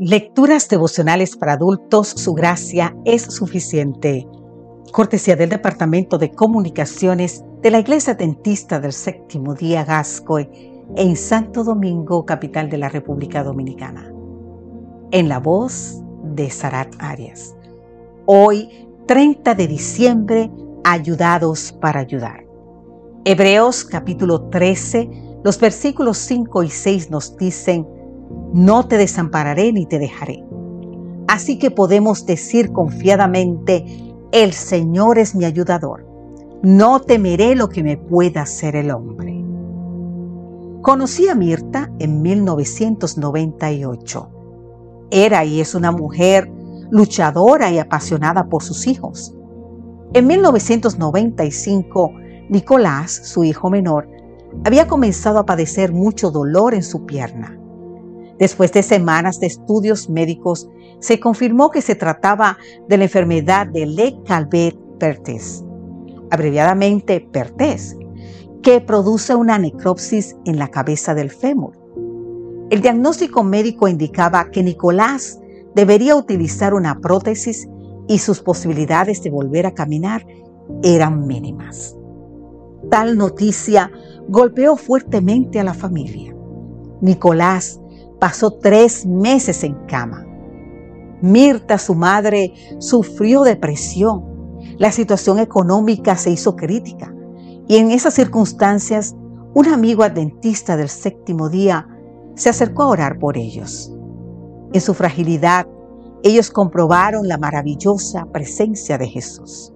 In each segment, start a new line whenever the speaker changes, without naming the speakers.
Lecturas devocionales para adultos, su gracia es suficiente. Cortesía del Departamento de Comunicaciones de la Iglesia Dentista del Séptimo Día Gascoy en Santo Domingo, capital de la República Dominicana. En la voz de Sarat Arias. Hoy, 30 de diciembre, ayudados para ayudar. Hebreos capítulo 13, los versículos 5 y 6 nos dicen, no te desampararé ni te dejaré. Así que podemos decir confiadamente, el Señor es mi ayudador. No temeré lo que me pueda hacer el hombre. Conocí a Mirta en 1998. Era y es una mujer luchadora y apasionada por sus hijos. En 1995, Nicolás, su hijo menor, había comenzado a padecer mucho dolor en su pierna. Después de semanas de estudios médicos, se confirmó que se trataba de la enfermedad de Le Calvet-Perthes, abreviadamente Perthes, que produce una necropsis en la cabeza del fémur. El diagnóstico médico indicaba que Nicolás debería utilizar una prótesis y sus posibilidades de volver a caminar eran mínimas. Tal noticia golpeó fuertemente a la familia. Nicolás pasó tres meses en cama. Mirta, su madre, sufrió depresión. La situación económica se hizo crítica y en esas circunstancias un amigo adventista del séptimo día se acercó a orar por ellos. En su fragilidad, ellos comprobaron la maravillosa presencia de Jesús.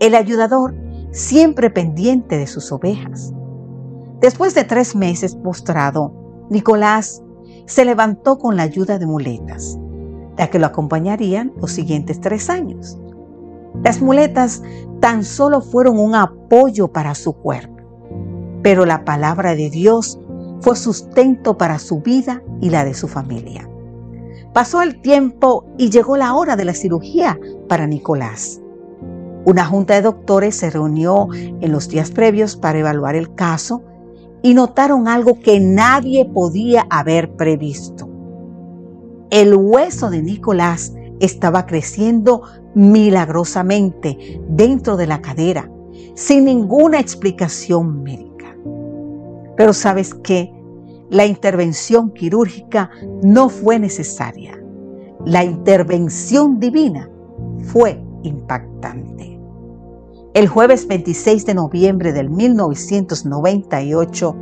El ayudador siempre pendiente de sus ovejas. Después de tres meses postrado, Nicolás se levantó con la ayuda de muletas, la que lo acompañarían los siguientes tres años. Las muletas tan solo fueron un apoyo para su cuerpo, pero la palabra de Dios fue sustento para su vida y la de su familia. Pasó el tiempo y llegó la hora de la cirugía para Nicolás. Una junta de doctores se reunió en los días previos para evaluar el caso y notaron algo que nadie podía haber previsto. El hueso de Nicolás estaba creciendo milagrosamente dentro de la cadera, sin ninguna explicación médica. Pero sabes qué? La intervención quirúrgica no fue necesaria. La intervención divina fue impactante. El jueves 26 de noviembre del 1998,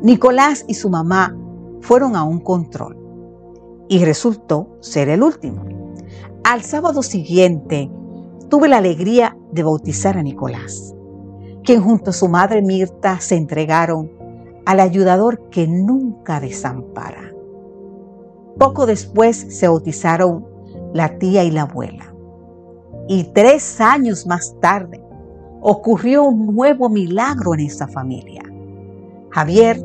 Nicolás y su mamá fueron a un control y resultó ser el último. Al sábado siguiente, tuve la alegría de bautizar a Nicolás, quien junto a su madre Mirta se entregaron al ayudador que nunca desampara. Poco después se bautizaron la tía y la abuela. Y tres años más tarde, ocurrió un nuevo milagro en esa familia. Javier,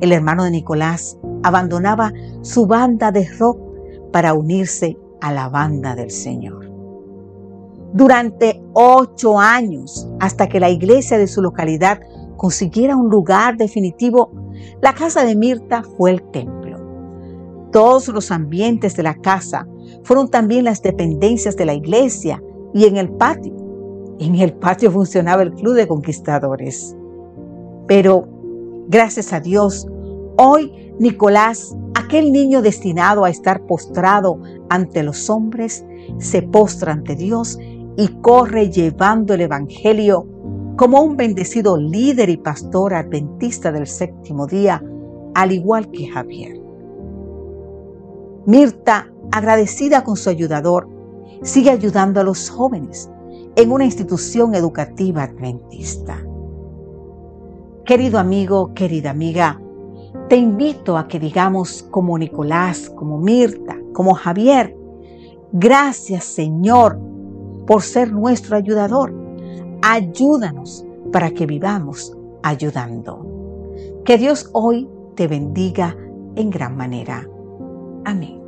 el hermano de Nicolás, abandonaba su banda de rock para unirse a la banda del Señor. Durante ocho años, hasta que la iglesia de su localidad consiguiera un lugar definitivo, la casa de Mirta fue el templo. Todos los ambientes de la casa fueron también las dependencias de la iglesia y en el patio en el patio funcionaba el Club de Conquistadores. Pero, gracias a Dios, hoy Nicolás, aquel niño destinado a estar postrado ante los hombres, se postra ante Dios y corre llevando el Evangelio como un bendecido líder y pastor adventista del séptimo día, al igual que Javier. Mirta, agradecida con su ayudador, sigue ayudando a los jóvenes en una institución educativa adventista. Querido amigo, querida amiga, te invito a que digamos como Nicolás, como Mirta, como Javier, gracias Señor por ser nuestro ayudador. Ayúdanos para que vivamos ayudando. Que Dios hoy te bendiga en gran manera. Amén.